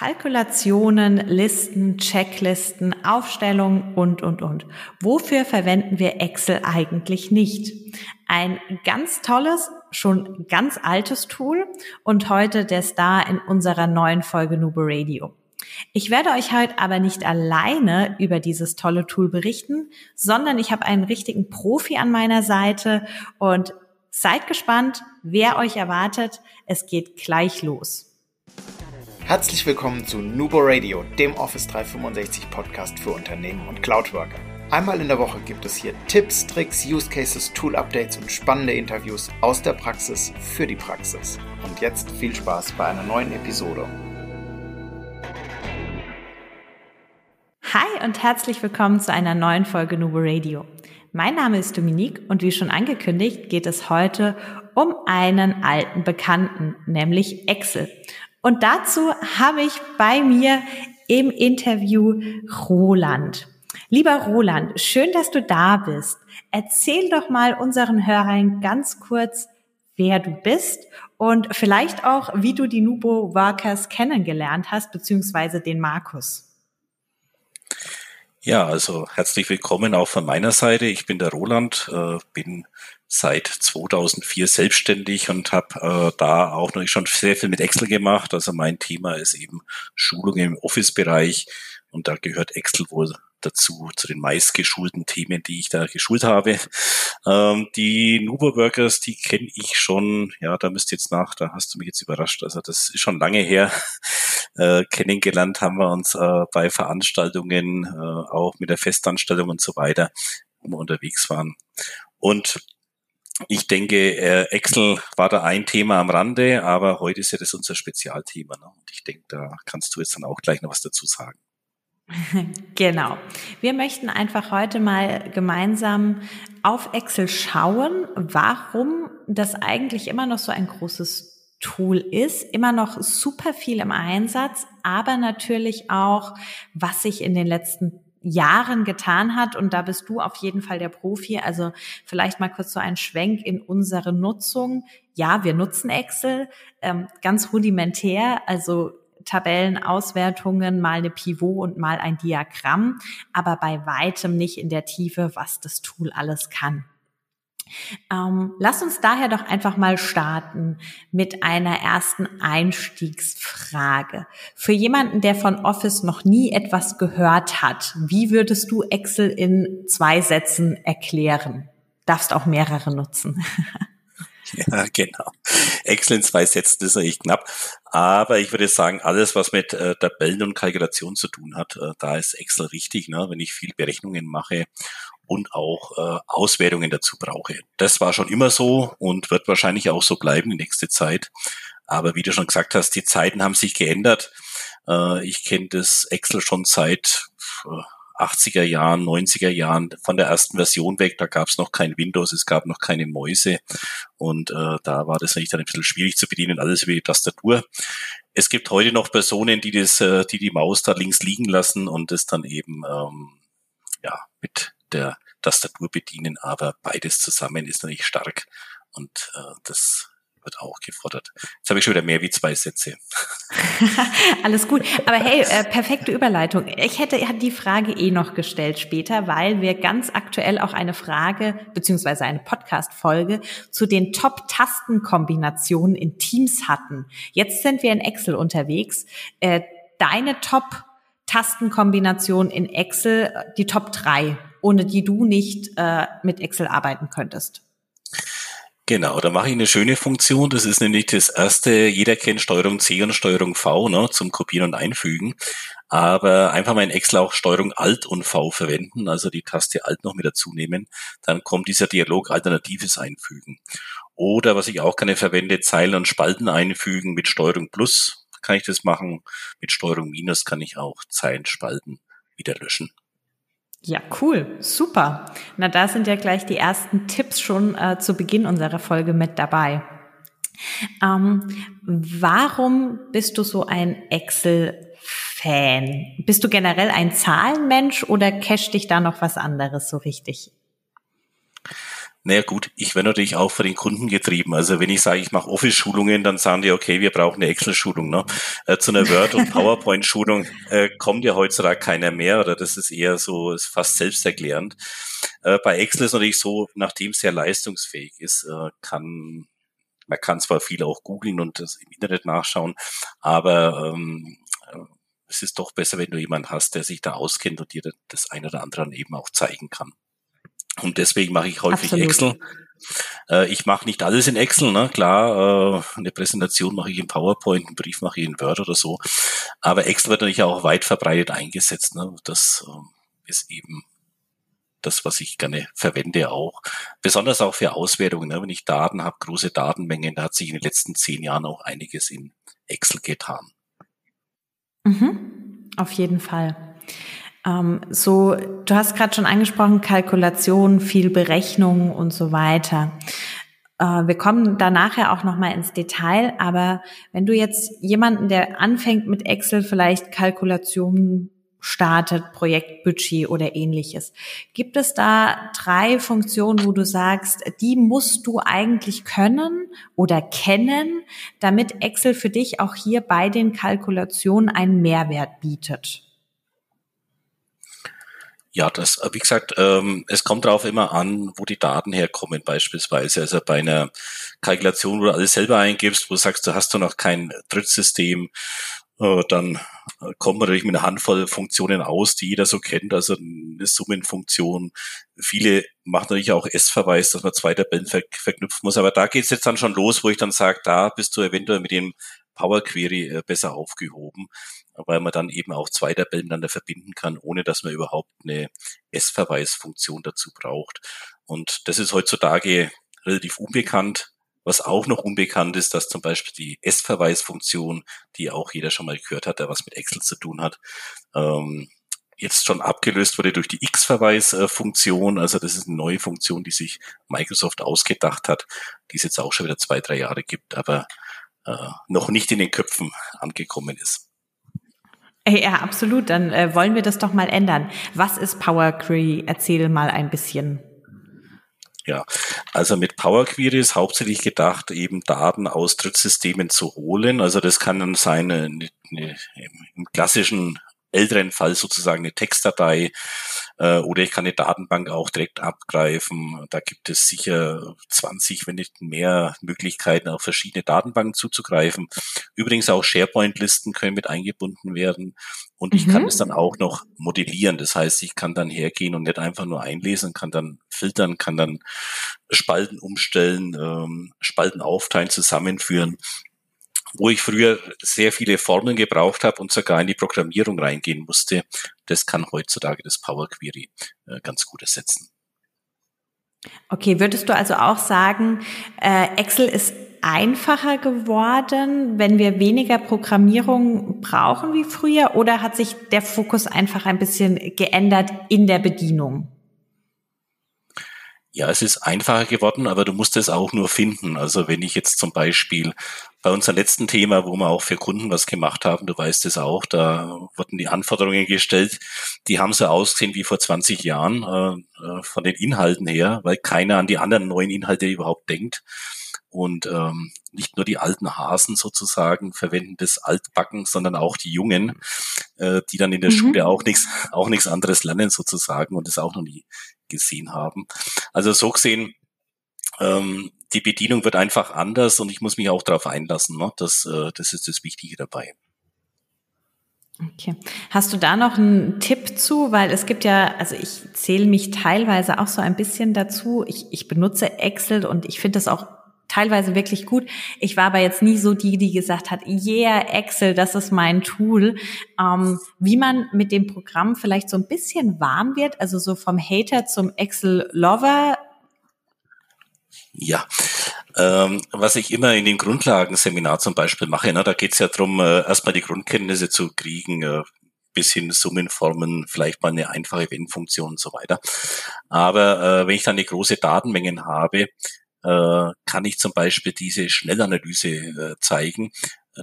Kalkulationen, Listen, Checklisten, Aufstellungen und, und, und. Wofür verwenden wir Excel eigentlich nicht? Ein ganz tolles, schon ganz altes Tool und heute der Star in unserer neuen Folge Nubo Radio. Ich werde euch heute aber nicht alleine über dieses tolle Tool berichten, sondern ich habe einen richtigen Profi an meiner Seite und seid gespannt, wer euch erwartet. Es geht gleich los. Herzlich willkommen zu Nubo Radio, dem Office 365 Podcast für Unternehmen und Cloudworker. Einmal in der Woche gibt es hier Tipps, Tricks, Use Cases, Tool Updates und spannende Interviews aus der Praxis für die Praxis. Und jetzt viel Spaß bei einer neuen Episode. Hi und herzlich willkommen zu einer neuen Folge Nubo Radio. Mein Name ist Dominique und wie schon angekündigt geht es heute um einen alten Bekannten, nämlich Excel. Und dazu habe ich bei mir im Interview Roland. Lieber Roland, schön, dass du da bist. Erzähl doch mal unseren Hörern ganz kurz, wer du bist und vielleicht auch, wie du die Nubo Workers kennengelernt hast, beziehungsweise den Markus. Ja, also herzlich willkommen auch von meiner Seite. Ich bin der Roland, äh, bin seit 2004 selbstständig und habe äh, da auch noch schon sehr viel mit Excel gemacht. Also mein Thema ist eben Schulung im Office-Bereich und da gehört Excel wohl dazu, zu den meistgeschulten Themen, die ich da geschult habe. Ähm, die Nubo Workers, die kenne ich schon, ja, da müsst ihr jetzt nach, da hast du mich jetzt überrascht. Also das ist schon lange her. Äh, kennengelernt haben wir uns äh, bei Veranstaltungen, äh, auch mit der Festanstellung und so weiter, wo wir unterwegs waren. Und ich denke, äh, Excel war da ein Thema am Rande, aber heute ist ja das unser Spezialthema. Ne? Und ich denke, da kannst du jetzt dann auch gleich noch was dazu sagen. Genau. Wir möchten einfach heute mal gemeinsam auf Excel schauen, warum das eigentlich immer noch so ein großes Tool ist, immer noch super viel im Einsatz, aber natürlich auch, was sich in den letzten Jahren getan hat. Und da bist du auf jeden Fall der Profi. Also vielleicht mal kurz so ein Schwenk in unsere Nutzung. Ja, wir nutzen Excel ähm, ganz rudimentär. Also Tabellenauswertungen, mal eine Pivot und mal ein Diagramm, aber bei weitem nicht in der Tiefe, was das Tool alles kann. Ähm, lass uns daher doch einfach mal starten mit einer ersten Einstiegsfrage. Für jemanden, der von Office noch nie etwas gehört hat, wie würdest du Excel in zwei Sätzen erklären? Darfst auch mehrere nutzen. Ja, genau. Excel in zwei Sätzen ist eigentlich knapp. Aber ich würde sagen, alles, was mit äh, Tabellen und Kalkulation zu tun hat, äh, da ist Excel richtig, ne? wenn ich viel Berechnungen mache und auch äh, Auswertungen dazu brauche. Das war schon immer so und wird wahrscheinlich auch so bleiben die nächste Zeit. Aber wie du schon gesagt hast, die Zeiten haben sich geändert. Äh, ich kenne das Excel schon seit äh, 80er Jahren, 90er Jahren von der ersten Version weg. Da gab es noch kein Windows, es gab noch keine Mäuse und äh, da war das natürlich dann ein bisschen schwierig zu bedienen, alles über die Tastatur. Es gibt heute noch Personen, die das, äh, die die Maus da links liegen lassen und das dann eben ähm, ja mit der Tastatur bedienen, aber beides zusammen ist natürlich stark und äh, das wird auch gefordert. Jetzt habe ich schon wieder mehr wie zwei Sätze. Alles gut. Aber hey, äh, perfekte Überleitung. Ich hätte die Frage eh noch gestellt später, weil wir ganz aktuell auch eine Frage beziehungsweise eine Podcast-Folge zu den Top-Tastenkombinationen in Teams hatten. Jetzt sind wir in Excel unterwegs. Äh, deine Top-Tastenkombination in Excel, die Top 3, ohne die du nicht äh, mit Excel arbeiten könntest. Genau, da mache ich eine schöne Funktion. Das ist nämlich das erste, jeder kennt Steuerung C und Steuerung V ne, zum Kopieren und Einfügen. Aber einfach mal in Excel auch Steuerung Alt und V verwenden, also die Taste Alt noch mit dazu nehmen. Dann kommt dieser Dialog Alternatives einfügen. Oder was ich auch gerne verwende, Zeilen und Spalten einfügen mit Steuerung Plus kann ich das machen. Mit Steuerung Minus kann ich auch Zeilen, Spalten wieder löschen. Ja, cool, super. Na, da sind ja gleich die ersten Tipps schon äh, zu Beginn unserer Folge mit dabei. Ähm, warum bist du so ein Excel-Fan? Bist du generell ein Zahlenmensch oder cash dich da noch was anderes so richtig? Naja gut, ich werde natürlich auch von den Kunden getrieben. Also wenn ich sage, ich mache Office-Schulungen, dann sagen die, okay, wir brauchen eine Excel-Schulung. Ne? Äh, zu einer Word- und PowerPoint-Schulung äh, kommt ja heutzutage keiner mehr oder das ist eher so, ist fast selbsterklärend. Äh, bei Excel ist natürlich so, nachdem es sehr leistungsfähig ist, äh, kann man kann zwar viel auch googeln und das im Internet nachschauen, aber ähm, äh, es ist doch besser, wenn du jemanden hast, der sich da auskennt und dir das eine oder andere eben auch zeigen kann. Und deswegen mache ich häufig Absolut. Excel. Äh, ich mache nicht alles in Excel, ne? klar, äh, eine Präsentation mache ich in PowerPoint, einen Brief mache ich in Word oder so. Aber Excel wird natürlich auch weit verbreitet eingesetzt. Ne? Das äh, ist eben das, was ich gerne verwende auch. Besonders auch für Auswertungen. Ne? Wenn ich Daten habe, große Datenmengen, da hat sich in den letzten zehn Jahren auch einiges in Excel getan. Mhm. Auf jeden Fall. Ähm, so, du hast gerade schon angesprochen, Kalkulation, viel Berechnung und so weiter. Äh, wir kommen da nachher auch nochmal ins Detail, aber wenn du jetzt jemanden, der anfängt mit Excel, vielleicht Kalkulationen startet, Projektbudget oder ähnliches. Gibt es da drei Funktionen, wo du sagst, die musst du eigentlich können oder kennen, damit Excel für dich auch hier bei den Kalkulationen einen Mehrwert bietet? Ja, das, äh, wie gesagt, ähm, es kommt darauf immer an, wo die Daten herkommen, beispielsweise. Also bei einer Kalkulation, wo du alles selber eingibst, wo du sagst, du hast du noch kein Drittsystem, äh, dann äh, kommt man natürlich mit einer Handvoll Funktionen aus, die jeder so kennt, also eine Summenfunktion. Viele machen natürlich auch S-Verweis, dass man zwei Tabellen ver verknüpfen muss, aber da geht's jetzt dann schon los, wo ich dann sage, da bist du eventuell mit dem Power Query äh, besser aufgehoben weil man dann eben auch zwei Tabellen miteinander verbinden kann, ohne dass man überhaupt eine S-Verweisfunktion dazu braucht. Und das ist heutzutage relativ unbekannt. Was auch noch unbekannt ist, dass zum Beispiel die S-Verweisfunktion, die auch jeder schon mal gehört hat, der was mit Excel zu tun hat, ähm, jetzt schon abgelöst wurde durch die X-Verweis-Funktion. Also das ist eine neue Funktion, die sich Microsoft ausgedacht hat, die es jetzt auch schon wieder zwei, drei Jahre gibt, aber äh, noch nicht in den Köpfen angekommen ist. Ja, absolut. Dann äh, wollen wir das doch mal ändern. Was ist Power Query? Erzähl mal ein bisschen. Ja, also mit Power Query ist hauptsächlich gedacht, eben Daten aus Drittsystemen zu holen. Also das kann dann sein, eine, eine, im klassischen älteren Fall sozusagen eine Textdatei äh, oder ich kann eine Datenbank auch direkt abgreifen. Da gibt es sicher 20, wenn nicht mehr Möglichkeiten, auf verschiedene Datenbanken zuzugreifen. Übrigens auch SharePoint-Listen können mit eingebunden werden. Und ich mhm. kann es dann auch noch modellieren. Das heißt, ich kann dann hergehen und nicht einfach nur einlesen, kann dann filtern, kann dann Spalten umstellen, ähm, Spalten aufteilen, zusammenführen wo ich früher sehr viele Formeln gebraucht habe und sogar in die Programmierung reingehen musste, das kann heutzutage das Power Query äh, ganz gut ersetzen. Okay, würdest du also auch sagen, äh, Excel ist einfacher geworden, wenn wir weniger Programmierung brauchen wie früher, oder hat sich der Fokus einfach ein bisschen geändert in der Bedienung? Ja, es ist einfacher geworden, aber du musst es auch nur finden. Also wenn ich jetzt zum Beispiel bei unserem letzten Thema, wo wir auch für Kunden was gemacht haben, du weißt es auch, da wurden die Anforderungen gestellt, die haben so ausgesehen wie vor 20 Jahren äh, äh, von den Inhalten her, weil keiner an die anderen neuen Inhalte überhaupt denkt. Und ähm, nicht nur die alten Hasen sozusagen verwenden das Altbacken, sondern auch die Jungen, äh, die dann in der mhm. Schule auch nichts auch nichts anderes lernen sozusagen und das auch noch nie gesehen haben. Also so gesehen, ähm, die Bedienung wird einfach anders und ich muss mich auch darauf einlassen. Ne? Das, äh, das ist das Wichtige dabei. Okay. Hast du da noch einen Tipp zu? Weil es gibt ja, also ich zähle mich teilweise auch so ein bisschen dazu. Ich, ich benutze Excel und ich finde das auch teilweise wirklich gut. Ich war aber jetzt nie so die, die gesagt hat, yeah, Excel, das ist mein Tool. Ähm, wie man mit dem Programm vielleicht so ein bisschen warm wird, also so vom Hater zum Excel-Lover. Ja, ähm, was ich immer in den Grundlagenseminar zum Beispiel mache, ne, da geht es ja darum, äh, erstmal die Grundkenntnisse zu kriegen, äh, bis hin Summenformen, vielleicht mal eine einfache Wenn-Funktion und so weiter. Aber äh, wenn ich dann die große Datenmengen habe, äh, kann ich zum Beispiel diese Schnellanalyse äh, zeigen,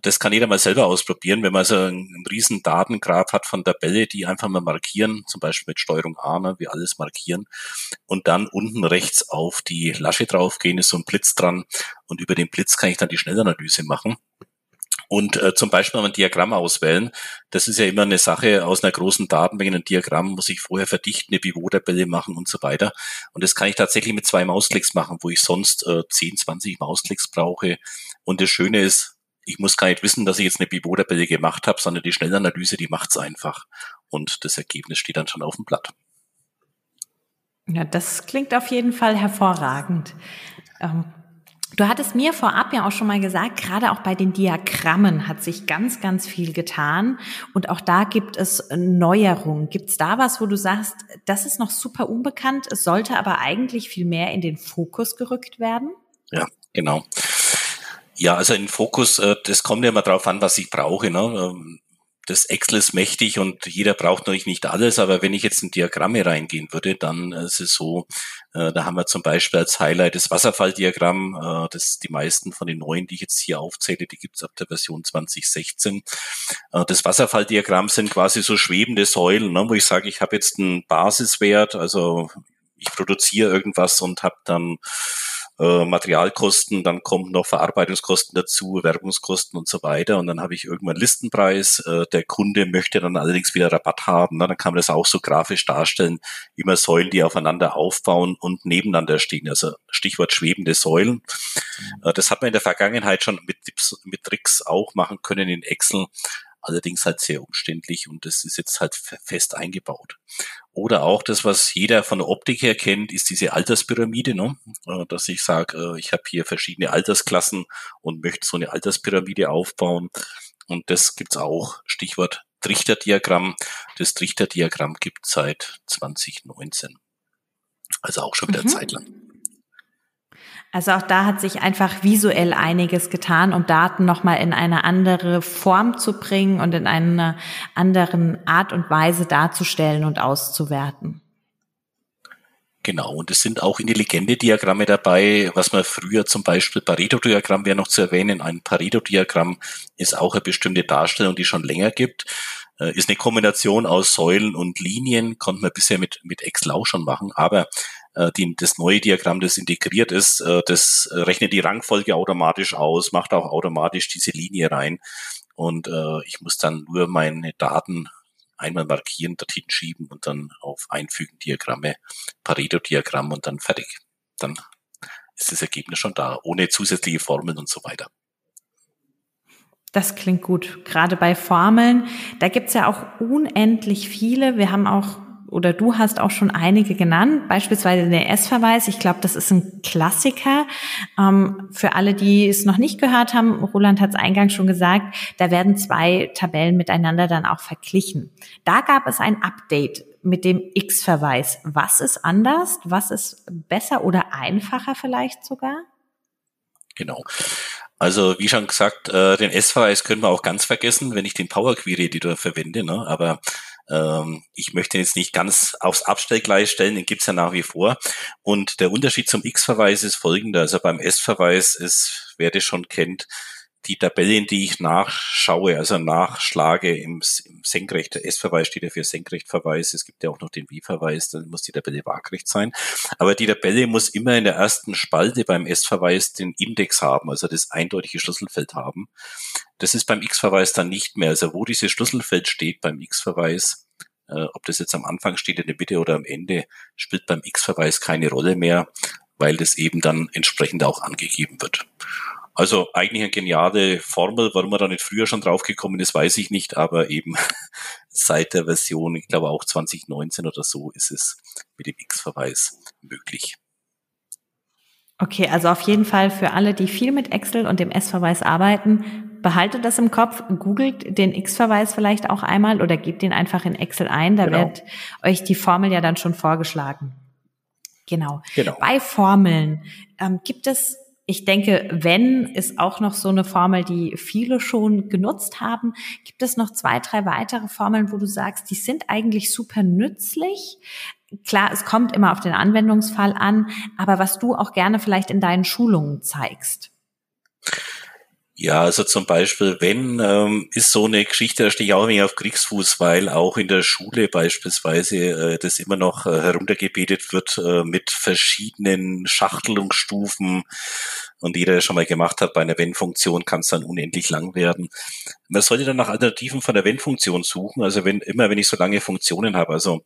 Das kann jeder mal selber ausprobieren, wenn man so einen riesen Datengrab hat von Tabelle, die einfach mal markieren, zum Beispiel mit Steuerung A, ne, wie alles markieren, und dann unten rechts auf die Lasche draufgehen, ist so ein Blitz dran, und über den Blitz kann ich dann die Schnellanalyse machen. Und äh, zum Beispiel ein Diagramm auswählen. Das ist ja immer eine Sache aus einer großen Datenmenge. Ein Diagramm muss ich vorher verdichten, eine Pivot-Tabelle machen und so weiter. Und das kann ich tatsächlich mit zwei Mausklicks machen, wo ich sonst äh, 10, 20 Mausklicks brauche. Und das Schöne ist, ich muss gar nicht wissen, dass ich jetzt eine Pivot-Tabelle gemacht habe, sondern die Schnellanalyse, die macht's einfach. Und das Ergebnis steht dann schon auf dem Blatt. Ja, das klingt auf jeden Fall hervorragend. Ähm, du hattest mir vorab ja auch schon mal gesagt, gerade auch bei den Diagrammen hat sich ganz, ganz viel getan. Und auch da gibt es Neuerungen. Gibt es da was, wo du sagst, das ist noch super unbekannt, es sollte aber eigentlich viel mehr in den Fokus gerückt werden? Ja, genau. Ja, also in Fokus, äh, das kommt ja immer drauf an, was ich brauche. Ne? Das Excel ist mächtig und jeder braucht natürlich nicht alles, aber wenn ich jetzt in Diagramme reingehen würde, dann ist es so, äh, da haben wir zum Beispiel als Highlight das Wasserfalldiagramm, äh, das die meisten von den neuen, die ich jetzt hier aufzähle, die gibt's ab der Version 2016. Das Wasserfalldiagramm sind quasi so schwebende Säulen, ne, wo ich sage, ich habe jetzt einen Basiswert, also ich produziere irgendwas und habe dann äh, Materialkosten, dann kommen noch Verarbeitungskosten dazu, Werbungskosten und so weiter. Und dann habe ich irgendwann Listenpreis. Äh, der Kunde möchte dann allerdings wieder Rabatt haben. Ne? Dann kann man das auch so grafisch darstellen. Immer Säulen, die aufeinander aufbauen und nebeneinander stehen. Also Stichwort schwebende Säulen. Äh, das hat man in der Vergangenheit schon mit, mit Tricks auch machen können in Excel allerdings halt sehr umständlich und das ist jetzt halt fest eingebaut. Oder auch das, was jeder von der Optik her kennt, ist diese Alterspyramide, ne? Äh, dass ich sage, äh, ich habe hier verschiedene Altersklassen und möchte so eine Alterspyramide aufbauen. Und das gibt's auch. Stichwort Trichterdiagramm. Das Trichterdiagramm gibt seit 2019. Also auch schon wieder mhm. Zeit lang. Also auch da hat sich einfach visuell einiges getan, um Daten nochmal in eine andere Form zu bringen und in einer anderen Art und Weise darzustellen und auszuwerten. Genau, und es sind auch intelligente Diagramme dabei, was man früher zum Beispiel Pareto-Diagramm wäre noch zu erwähnen. Ein Pareto-Diagramm ist auch eine bestimmte Darstellung, die schon länger gibt. Äh, ist eine Kombination aus Säulen und Linien, konnte man bisher mit, mit Excel auch schon machen, aber die, das neue Diagramm, das integriert ist, äh, das rechnet die Rangfolge automatisch aus, macht auch automatisch diese Linie rein und äh, ich muss dann nur meine Daten einmal markieren, dorthin schieben und dann auf Einfügen Diagramme, Pareto-Diagramm und dann fertig. Dann ist das Ergebnis schon da, ohne zusätzliche Formeln und so weiter. Das klingt gut. Gerade bei Formeln, da gibt's ja auch unendlich viele. Wir haben auch oder du hast auch schon einige genannt, beispielsweise der S-Verweis. Ich glaube, das ist ein Klassiker. Ähm, für alle, die es noch nicht gehört haben, Roland hat es eingangs schon gesagt, da werden zwei Tabellen miteinander dann auch verglichen. Da gab es ein Update mit dem X-Verweis. Was ist anders? Was ist besser oder einfacher vielleicht sogar? Genau. Also wie schon gesagt, äh, den S-Verweis können wir auch ganz vergessen, wenn ich den Power Query Editor verwende. Ne? Aber ähm, ich möchte jetzt nicht ganz aufs Abstellgleis stellen, den gibt's ja nach wie vor. Und der Unterschied zum X-Verweis ist folgender. Also beim S-Verweis ist, wer das schon kennt, die Tabelle, in die ich nachschaue, also nachschlage im, im Senkrecht, der S-Verweis steht ja für Senkrechtverweis, es gibt ja auch noch den W-Verweis, dann muss die Tabelle waagrecht sein. Aber die Tabelle muss immer in der ersten Spalte beim S-Verweis den Index haben, also das eindeutige Schlüsselfeld haben. Das ist beim X-Verweis dann nicht mehr. Also wo dieses Schlüsselfeld steht beim X-Verweis, äh, ob das jetzt am Anfang steht, in der Mitte oder am Ende, spielt beim X-Verweis keine Rolle mehr, weil das eben dann entsprechend auch angegeben wird. Also eigentlich eine geniale Formel, warum man da nicht früher schon draufgekommen ist, weiß ich nicht, aber eben seit der Version, ich glaube auch 2019 oder so, ist es mit dem X-Verweis möglich. Okay, also auf jeden Fall für alle, die viel mit Excel und dem S-Verweis arbeiten, behaltet das im Kopf, googelt den X-Verweis vielleicht auch einmal oder gebt den einfach in Excel ein, da genau. wird euch die Formel ja dann schon vorgeschlagen. Genau. genau. Bei Formeln ähm, gibt es ich denke, wenn ist auch noch so eine Formel, die viele schon genutzt haben. Gibt es noch zwei, drei weitere Formeln, wo du sagst, die sind eigentlich super nützlich? Klar, es kommt immer auf den Anwendungsfall an, aber was du auch gerne vielleicht in deinen Schulungen zeigst. Ja, also zum Beispiel, wenn, ähm, ist so eine Geschichte, da stehe ich auch ein wenig auf Kriegsfuß, weil auch in der Schule beispielsweise äh, das immer noch äh, heruntergebetet wird äh, mit verschiedenen Schachtelungsstufen. Und jeder, der schon mal gemacht hat, bei einer Wenn-Funktion kann es dann unendlich lang werden. Man sollte dann nach Alternativen von der Wenn-Funktion suchen, also wenn, immer wenn ich so lange Funktionen habe, also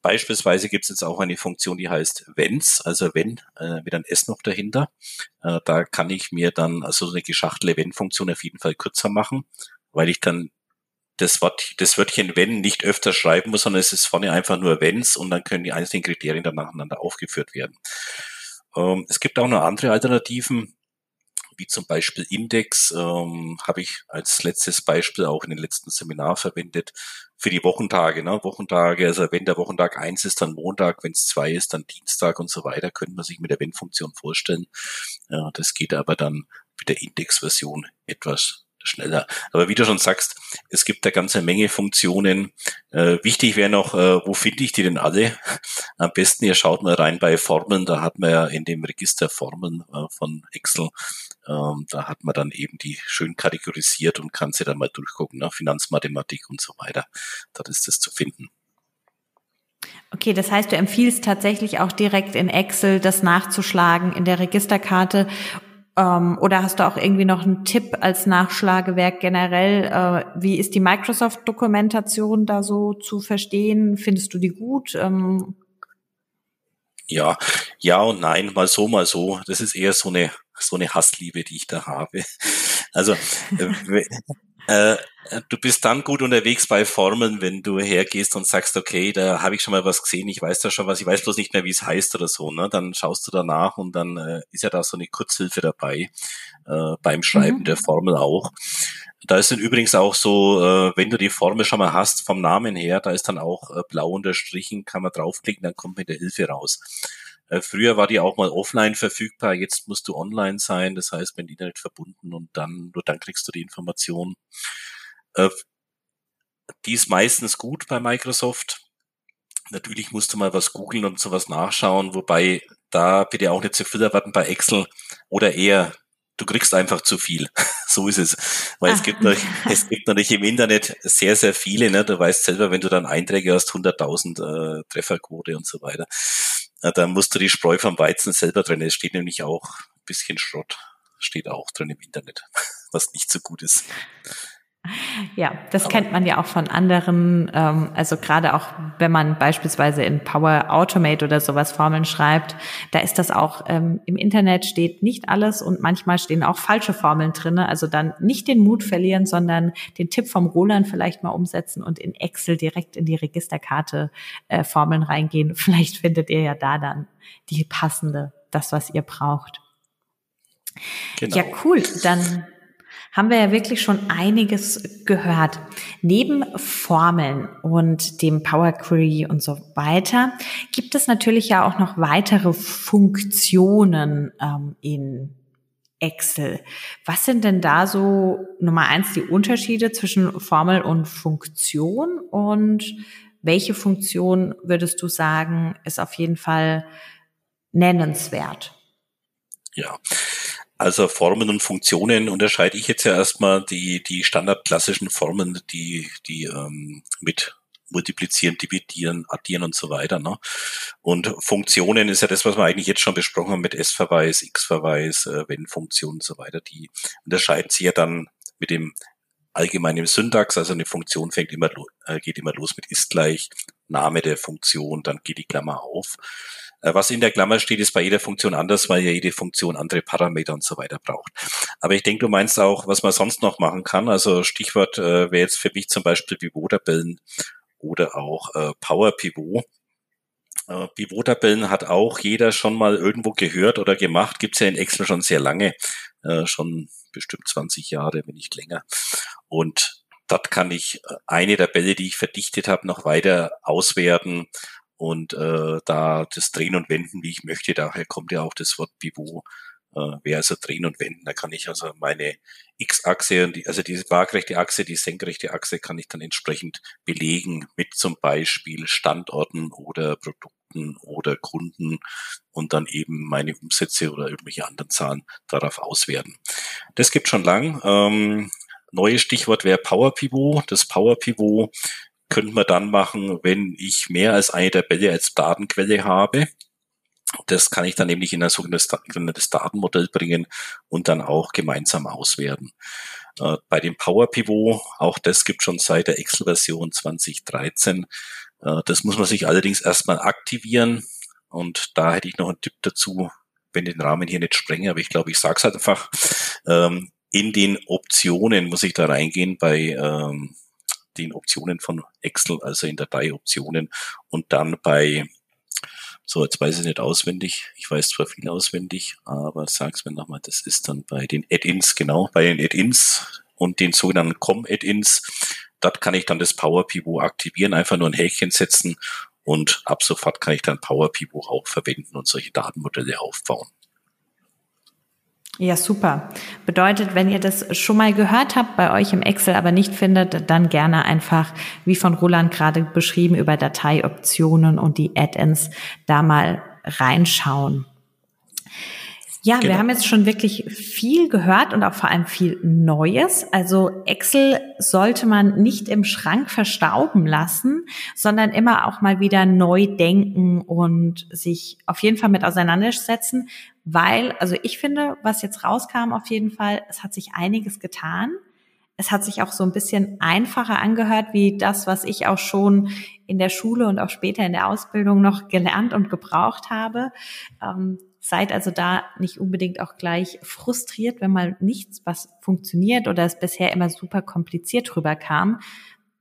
Beispielsweise gibt es jetzt auch eine Funktion, die heißt Wenns, also wenn äh, mit ein S noch dahinter. Äh, da kann ich mir dann also so eine geschachtelte Wenn-Funktion auf jeden Fall kürzer machen, weil ich dann das, Wort, das Wörtchen wenn nicht öfter schreiben muss, sondern es ist vorne einfach nur wenns und dann können die einzelnen Kriterien dann nacheinander aufgeführt werden. Ähm, es gibt auch noch andere Alternativen wie zum Beispiel Index, ähm, habe ich als letztes Beispiel auch in den letzten Seminar verwendet für die Wochentage. Ne? Wochentage, also wenn der Wochentag eins ist, dann Montag, wenn es zwei ist, dann Dienstag und so weiter, könnte man sich mit der Wenn-Funktion vorstellen. Ja, das geht aber dann mit der Index-Version etwas schneller. Aber wie du schon sagst, es gibt da ganze Menge Funktionen. Äh, wichtig wäre noch, äh, wo finde ich die denn alle? Am besten ihr schaut mal rein bei Formeln, da hat man ja in dem Register Formeln äh, von Excel, ähm, da hat man dann eben die schön kategorisiert und kann sie dann mal durchgucken, ne? Finanzmathematik und so weiter. Dort ist das zu finden. Okay, das heißt, du empfiehlst tatsächlich auch direkt in Excel das nachzuschlagen in der Registerkarte ähm, oder hast du auch irgendwie noch einen Tipp als Nachschlagewerk generell? Äh, wie ist die Microsoft-Dokumentation da so zu verstehen? Findest du die gut? Ähm ja, ja und nein, mal so, mal so. Das ist eher so eine so eine Hassliebe, die ich da habe. Also äh, äh, du bist dann gut unterwegs bei Formeln, wenn du hergehst und sagst, okay, da habe ich schon mal was gesehen, ich weiß da schon was, ich weiß bloß nicht mehr, wie es heißt oder so. Ne? Dann schaust du danach und dann äh, ist ja da so eine Kurzhilfe dabei, äh, beim Schreiben mhm. der Formel auch. Da ist dann übrigens auch so, äh, wenn du die Formel schon mal hast, vom Namen her, da ist dann auch äh, blau unterstrichen, kann man draufklicken, dann kommt mit der Hilfe raus. Äh, früher war die auch mal offline verfügbar, jetzt musst du online sein, das heißt mit Internet verbunden und dann, nur dann kriegst du die Information. Äh, die ist meistens gut bei Microsoft. Natürlich musst du mal was googeln und sowas nachschauen, wobei da bitte auch nicht zu viel erwarten bei Excel oder eher du kriegst einfach zu viel. so ist es. Weil es gibt, natürlich, es gibt natürlich im Internet sehr, sehr viele. Ne? Du weißt selber, wenn du dann Einträge hast, 100.000 äh, Trefferquote und so weiter. Dann musst du die Spreu vom Weizen selber drin. Es steht nämlich auch ein bisschen Schrott, steht auch drin im Internet, was nicht so gut ist. Ja, das Aber kennt man ja auch von anderen, ähm, also gerade auch, wenn man beispielsweise in Power Automate oder sowas Formeln schreibt, da ist das auch, ähm, im Internet steht nicht alles und manchmal stehen auch falsche Formeln drinne. Also dann nicht den Mut verlieren, sondern den Tipp vom Roland vielleicht mal umsetzen und in Excel direkt in die Registerkarte äh, Formeln reingehen. Vielleicht findet ihr ja da dann die passende, das, was ihr braucht. Genau. Ja, cool. Dann haben wir ja wirklich schon einiges gehört. Neben Formeln und dem Power Query und so weiter gibt es natürlich ja auch noch weitere Funktionen ähm, in Excel. Was sind denn da so Nummer eins die Unterschiede zwischen Formel und Funktion und welche Funktion würdest du sagen, ist auf jeden Fall nennenswert? Ja, also Formen und Funktionen unterscheide ich jetzt ja erstmal die, die standardklassischen Formen, die, die ähm, mit multiplizieren, dividieren, addieren und so weiter. Ne? Und Funktionen ist ja das, was wir eigentlich jetzt schon besprochen haben mit S-Verweis, X-Verweis, äh, Wenn-Funktion und so weiter. Die unterscheiden sich ja dann mit dem allgemeinen Syntax. Also eine Funktion fängt immer, äh, geht immer los mit ist gleich Name der Funktion, dann geht die Klammer auf. Äh, was in der Klammer steht, ist bei jeder Funktion anders, weil ja jede Funktion andere Parameter und so weiter braucht. Aber ich denke, du meinst auch, was man sonst noch machen kann. Also Stichwort äh, wäre jetzt für mich zum Beispiel Pivot-Tabellen oder auch äh, Power Pivot. Äh, Pivot-Tabellen hat auch jeder schon mal irgendwo gehört oder gemacht. Gibt's ja in Excel schon sehr lange, äh, schon bestimmt 20 Jahre, wenn nicht länger. Und dort kann ich äh, eine Tabelle, die ich verdichtet habe, noch weiter auswerten und äh, da das Drehen und Wenden, wie ich möchte. Daher kommt ja auch das Wort Pivot. Äh, wäre also drehen und wenden. Da kann ich also meine X-Achse und die, also diese waagrechte Achse, die senkrechte Achse kann ich dann entsprechend belegen mit zum Beispiel Standorten oder Produkten oder Kunden und dann eben meine Umsätze oder irgendwelche anderen Zahlen darauf auswerten. Das gibt schon lang. Ähm, neues Stichwort wäre Power Pivot. Das Power Pivot könnte man dann machen, wenn ich mehr als eine Tabelle als Datenquelle habe. Das kann ich dann nämlich in ein sogenanntes Datenmodell bringen und dann auch gemeinsam auswerten. Äh, bei dem Power Pivot, auch das gibt schon seit der Excel-Version 2013. Äh, das muss man sich allerdings erstmal aktivieren. Und da hätte ich noch einen Tipp dazu, wenn den Rahmen hier nicht sprenge, aber ich glaube, ich sage es halt einfach. Ähm, in den Optionen muss ich da reingehen bei ähm, den Optionen von Excel, also in Dateioptionen und dann bei so, jetzt weiß ich nicht auswendig. Ich weiß zwar viel auswendig, aber sag's mir nochmal, das ist dann bei den Add-ins, genau, bei den Add-ins und den sogenannten Com-Add-ins. Dort kann ich dann das Power Pivot aktivieren, einfach nur ein Häkchen setzen und ab sofort kann ich dann Power Pivot auch verwenden und solche Datenmodelle aufbauen. Ja, super. Bedeutet, wenn ihr das schon mal gehört habt bei euch im Excel, aber nicht findet, dann gerne einfach, wie von Roland gerade beschrieben, über Dateioptionen und die Add-ins da mal reinschauen. Ja, genau. wir haben jetzt schon wirklich viel gehört und auch vor allem viel Neues. Also Excel sollte man nicht im Schrank verstauben lassen, sondern immer auch mal wieder neu denken und sich auf jeden Fall mit auseinandersetzen, weil, also ich finde, was jetzt rauskam auf jeden Fall, es hat sich einiges getan. Es hat sich auch so ein bisschen einfacher angehört, wie das, was ich auch schon in der Schule und auch später in der Ausbildung noch gelernt und gebraucht habe. Ähm, seid also da nicht unbedingt auch gleich frustriert, wenn mal nichts was funktioniert oder es bisher immer super kompliziert rüberkam.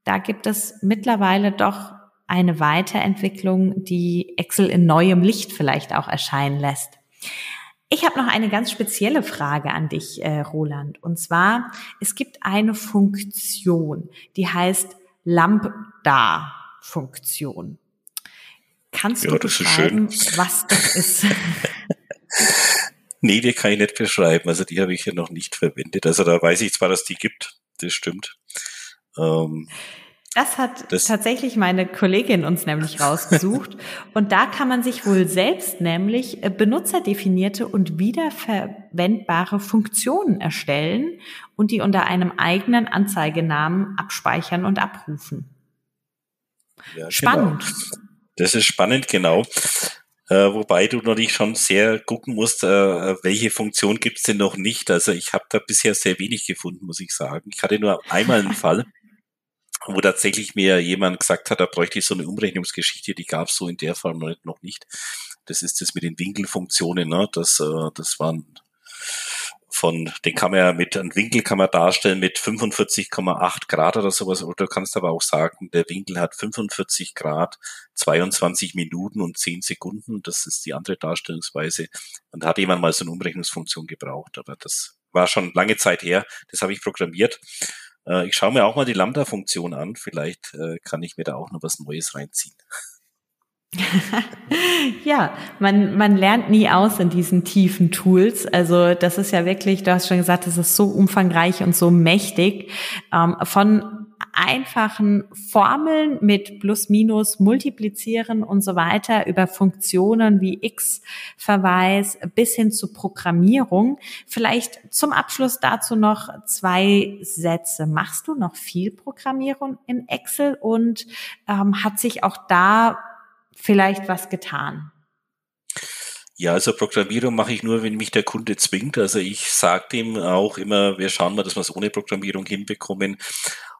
Da gibt es mittlerweile doch eine Weiterentwicklung, die Excel in neuem Licht vielleicht auch erscheinen lässt. Ich habe noch eine ganz spezielle Frage an dich, äh, Roland. Und zwar, es gibt eine Funktion, die heißt Lambda-Funktion. Kannst ja, du beschreiben, was das ist? nee, die kann ich nicht beschreiben. Also die habe ich ja noch nicht verwendet. Also da weiß ich zwar, dass die gibt, das stimmt. Ähm, das hat das tatsächlich meine Kollegin uns nämlich rausgesucht. und da kann man sich wohl selbst nämlich äh, benutzerdefinierte und wiederverwendbare Funktionen erstellen und die unter einem eigenen Anzeigenamen abspeichern und abrufen. Ja, genau. spannend. Genau. Das ist spannend, genau. Äh, wobei du natürlich schon sehr gucken musst, äh, welche Funktion gibt's denn noch nicht. Also ich habe da bisher sehr wenig gefunden, muss ich sagen. Ich hatte nur einmal einen Fall, wo tatsächlich mir jemand gesagt hat, da bräuchte ich so eine Umrechnungsgeschichte, die gab's so in der Form noch nicht. Das ist das mit den Winkelfunktionen. Ne? Das, äh, das waren von, den kann man ja mit, einem Winkel kann man darstellen mit 45,8 Grad oder sowas, oder du kannst aber auch sagen, der Winkel hat 45 Grad, 22 Minuten und 10 Sekunden, das ist die andere Darstellungsweise. Und da hat jemand mal so eine Umrechnungsfunktion gebraucht, aber das war schon lange Zeit her, das habe ich programmiert. Äh, ich schaue mir auch mal die Lambda-Funktion an, vielleicht äh, kann ich mir da auch noch was Neues reinziehen. ja, man, man lernt nie aus in diesen tiefen Tools. Also das ist ja wirklich, du hast schon gesagt, das ist so umfangreich und so mächtig. Ähm, von einfachen Formeln mit Plus, Minus, Multiplizieren und so weiter über Funktionen wie X-Verweis bis hin zu Programmierung. Vielleicht zum Abschluss dazu noch zwei Sätze. Machst du noch viel Programmierung in Excel und ähm, hat sich auch da vielleicht was getan? Ja, also Programmierung mache ich nur, wenn mich der Kunde zwingt. Also ich sage dem auch immer, wir schauen mal, dass wir es ohne Programmierung hinbekommen.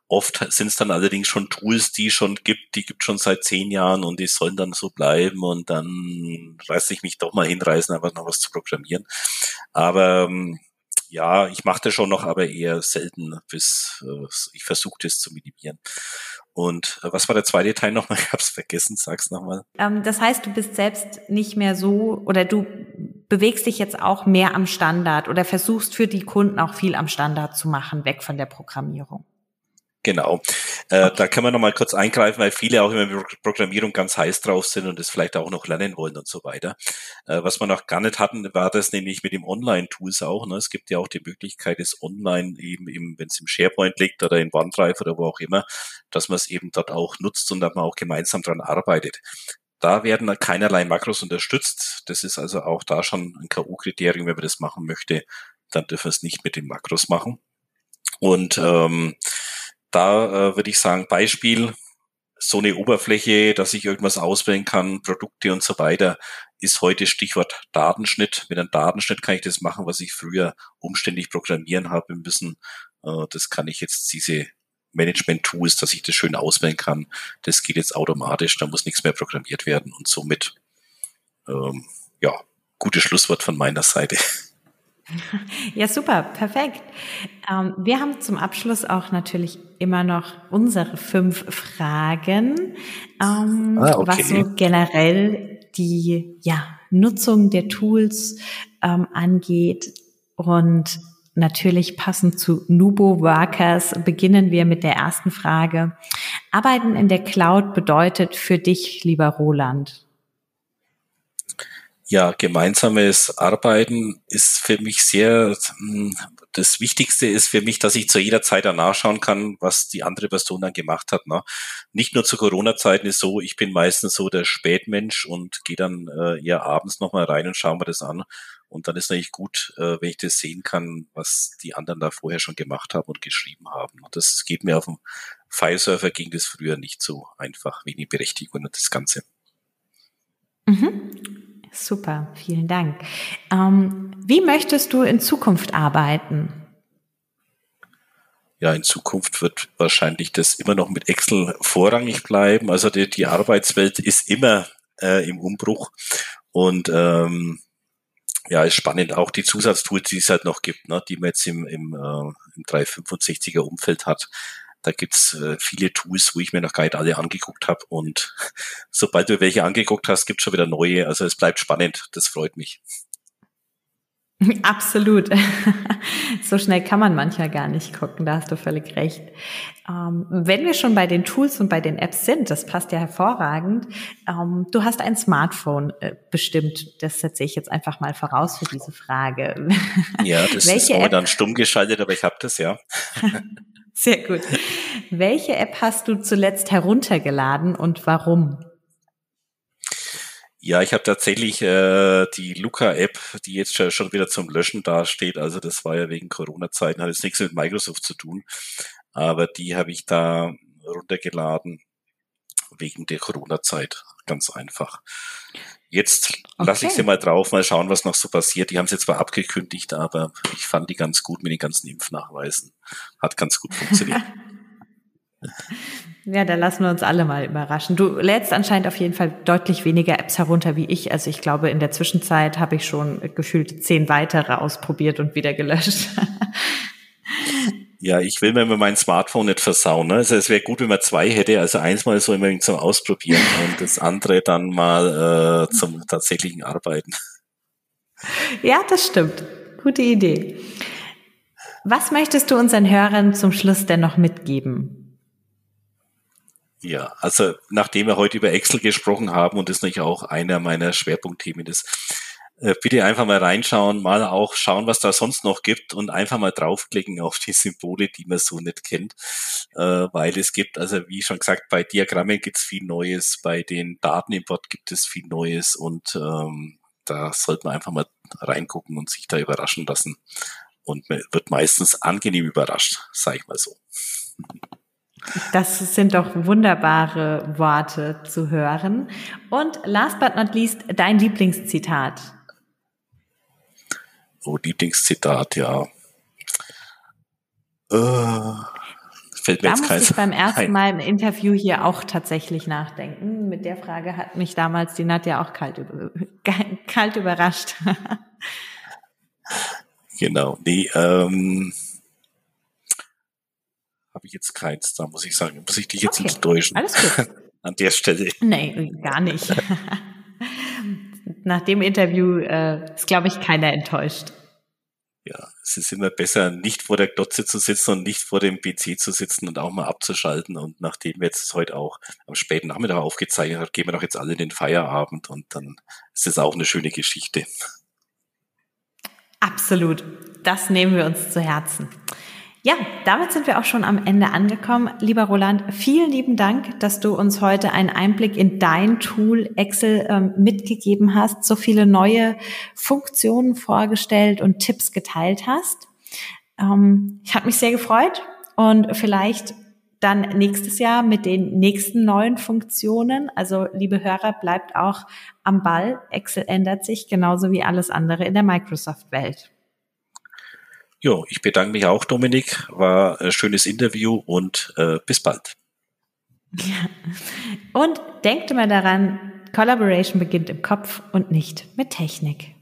Oft sind es dann allerdings schon Tools, die schon gibt, die gibt schon seit zehn Jahren und die sollen dann so bleiben und dann reiße ich mich doch mal hinreißen, einfach noch was zu programmieren. Aber ähm, ja, ich mache das schon noch, aber eher selten, bis äh, ich versuche das zu minimieren. Und äh, was war der zweite Teil nochmal? Ich hab's vergessen, sag's nochmal. Ähm, das heißt, du bist selbst nicht mehr so oder du bewegst dich jetzt auch mehr am Standard oder versuchst für die Kunden auch viel am Standard zu machen, weg von der Programmierung. Genau. Äh. Da können wir nochmal kurz eingreifen, weil viele auch immer mit Programmierung ganz heiß drauf sind und es vielleicht auch noch lernen wollen und so weiter. Äh, was wir noch gar nicht hatten, war das nämlich mit dem Online-Tools auch. Ne? Es gibt ja auch die Möglichkeit, es online eben, eben wenn es im SharePoint liegt oder in OneDrive oder wo auch immer, dass man es eben dort auch nutzt und dass man auch gemeinsam dran arbeitet. da werden keinerlei Makros unterstützt. Das ist also auch da schon ein K.O.-Kriterium, wenn man das machen möchte, dann dürfen wir es nicht mit den Makros machen. Und ähm, da äh, würde ich sagen, Beispiel, so eine Oberfläche, dass ich irgendwas auswählen kann, Produkte und so weiter, ist heute Stichwort Datenschnitt. Mit einem Datenschnitt kann ich das machen, was ich früher umständlich programmieren habe müssen. Äh, das kann ich jetzt diese Management-Tools, dass ich das schön auswählen kann. Das geht jetzt automatisch, da muss nichts mehr programmiert werden und somit, ähm, ja, gutes Schlusswort von meiner Seite. Ja, super, perfekt. Ähm, wir haben zum Abschluss auch natürlich immer noch unsere fünf Fragen, ähm, ah, okay. was so generell die ja, Nutzung der Tools ähm, angeht. Und natürlich passend zu Nubo Workers beginnen wir mit der ersten Frage. Arbeiten in der Cloud bedeutet für dich, lieber Roland? Ja, gemeinsames Arbeiten ist für mich sehr, hm, das Wichtigste ist für mich, dass ich zu jeder Zeit danach schauen kann, was die andere Person dann gemacht hat. Ne? Nicht nur zu Corona-Zeiten ist so, ich bin meistens so der Spätmensch und gehe dann äh, eher abends nochmal rein und schaue mir das an. Und dann ist natürlich gut, äh, wenn ich das sehen kann, was die anderen da vorher schon gemacht haben und geschrieben haben. Und das geht mir auf dem Fileserver ging das früher nicht so einfach, wie die Berechtigung und das Ganze. Mhm. Super, vielen Dank. Ähm, wie möchtest du in Zukunft arbeiten? Ja, in Zukunft wird wahrscheinlich das immer noch mit Excel vorrangig bleiben. Also die, die Arbeitswelt ist immer äh, im Umbruch und ähm, ja, ist spannend. Auch die Zusatztools, die es halt noch gibt, ne, die man jetzt im, im, äh, im 365er Umfeld hat. Da gibt's äh, viele Tools, wo ich mir noch gar nicht alle angeguckt habe. Und sobald du welche angeguckt hast, gibt's schon wieder neue. Also es bleibt spannend. Das freut mich. Absolut. so schnell kann man manchmal gar nicht gucken, da hast du völlig recht. Ähm, wenn wir schon bei den Tools und bei den Apps sind, das passt ja hervorragend. Ähm, du hast ein Smartphone äh, bestimmt, das setze ich jetzt einfach mal voraus für diese Frage. Ja, das Welche ist momentan stumm geschaltet, aber ich habe das ja. Sehr gut. Welche App hast du zuletzt heruntergeladen und warum? Ja, ich habe tatsächlich äh, die Luca-App, die jetzt schon wieder zum Löschen dasteht. Also das war ja wegen Corona-Zeiten, hat jetzt nichts mit Microsoft zu tun. Aber die habe ich da runtergeladen wegen der Corona-Zeit. Ganz einfach. Jetzt okay. lasse ich sie mal drauf, mal schauen, was noch so passiert. Die haben sie zwar abgekündigt, aber ich fand die ganz gut mit den ganzen Impfnachweisen. Hat ganz gut funktioniert. Ja, da lassen wir uns alle mal überraschen. Du lädst anscheinend auf jeden Fall deutlich weniger Apps herunter wie ich. Also ich glaube, in der Zwischenzeit habe ich schon gefühlt zehn weitere ausprobiert und wieder gelöscht. Ja, ich will mir mein Smartphone nicht versauen. Ne? Also es wäre gut, wenn man zwei hätte. Also eins mal so immer zum Ausprobieren und das andere dann mal äh, zum tatsächlichen Arbeiten. Ja, das stimmt. Gute Idee. Was möchtest du unseren Hörern zum Schluss denn noch mitgeben? Ja, also nachdem wir heute über Excel gesprochen haben und das natürlich auch einer meiner Schwerpunktthemen ist, bitte einfach mal reinschauen, mal auch schauen, was da sonst noch gibt und einfach mal draufklicken auf die Symbole, die man so nicht kennt, äh, weil es gibt, also wie schon gesagt, bei Diagrammen gibt es viel Neues, bei den Datenimport gibt es viel Neues und ähm, da sollte man einfach mal reingucken und sich da überraschen lassen und man wird meistens angenehm überrascht, sage ich mal so. Das sind doch wunderbare Worte zu hören. Und last but not least, dein Lieblingszitat. Oh, Lieblingszitat, ja. Äh, fällt mir da jetzt musste ich beim ersten ein. Mal im Interview hier auch tatsächlich nachdenken. Mit der Frage hat mich damals die Nadja auch kalt, über, kalt überrascht. genau, nee, ähm, habe ich jetzt keins, da muss ich sagen, muss ich dich jetzt okay. enttäuschen. Alles gut. An der Stelle. Nee, gar nicht. Nach dem Interview äh, ist, glaube ich, keiner enttäuscht ja, es ist immer besser, nicht vor der Glotze zu sitzen und nicht vor dem PC zu sitzen und auch mal abzuschalten. Und nachdem wir jetzt heute auch am späten Nachmittag aufgezeichnet haben, gehen wir doch jetzt alle in den Feierabend und dann ist es auch eine schöne Geschichte. Absolut. Das nehmen wir uns zu Herzen. Ja, damit sind wir auch schon am Ende angekommen. Lieber Roland, vielen lieben Dank, dass du uns heute einen Einblick in dein Tool Excel ähm, mitgegeben hast, so viele neue Funktionen vorgestellt und Tipps geteilt hast. Ähm, ich habe mich sehr gefreut und vielleicht dann nächstes Jahr mit den nächsten neuen Funktionen. Also liebe Hörer, bleibt auch am Ball. Excel ändert sich genauso wie alles andere in der Microsoft-Welt. Jo, ich bedanke mich auch, Dominik. War ein schönes Interview und äh, bis bald. Ja. Und denkt immer daran, Collaboration beginnt im Kopf und nicht mit Technik.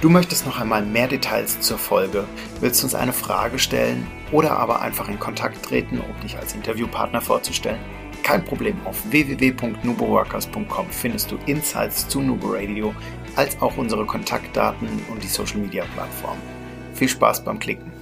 Du möchtest noch einmal mehr Details zur Folge, willst uns eine Frage stellen oder aber einfach in Kontakt treten, um dich als Interviewpartner vorzustellen? Kein Problem, auf www.nuboworkers.com findest du Insights zu Nubo Radio, als auch unsere Kontaktdaten und die Social Media Plattform. Viel Spaß beim Klicken.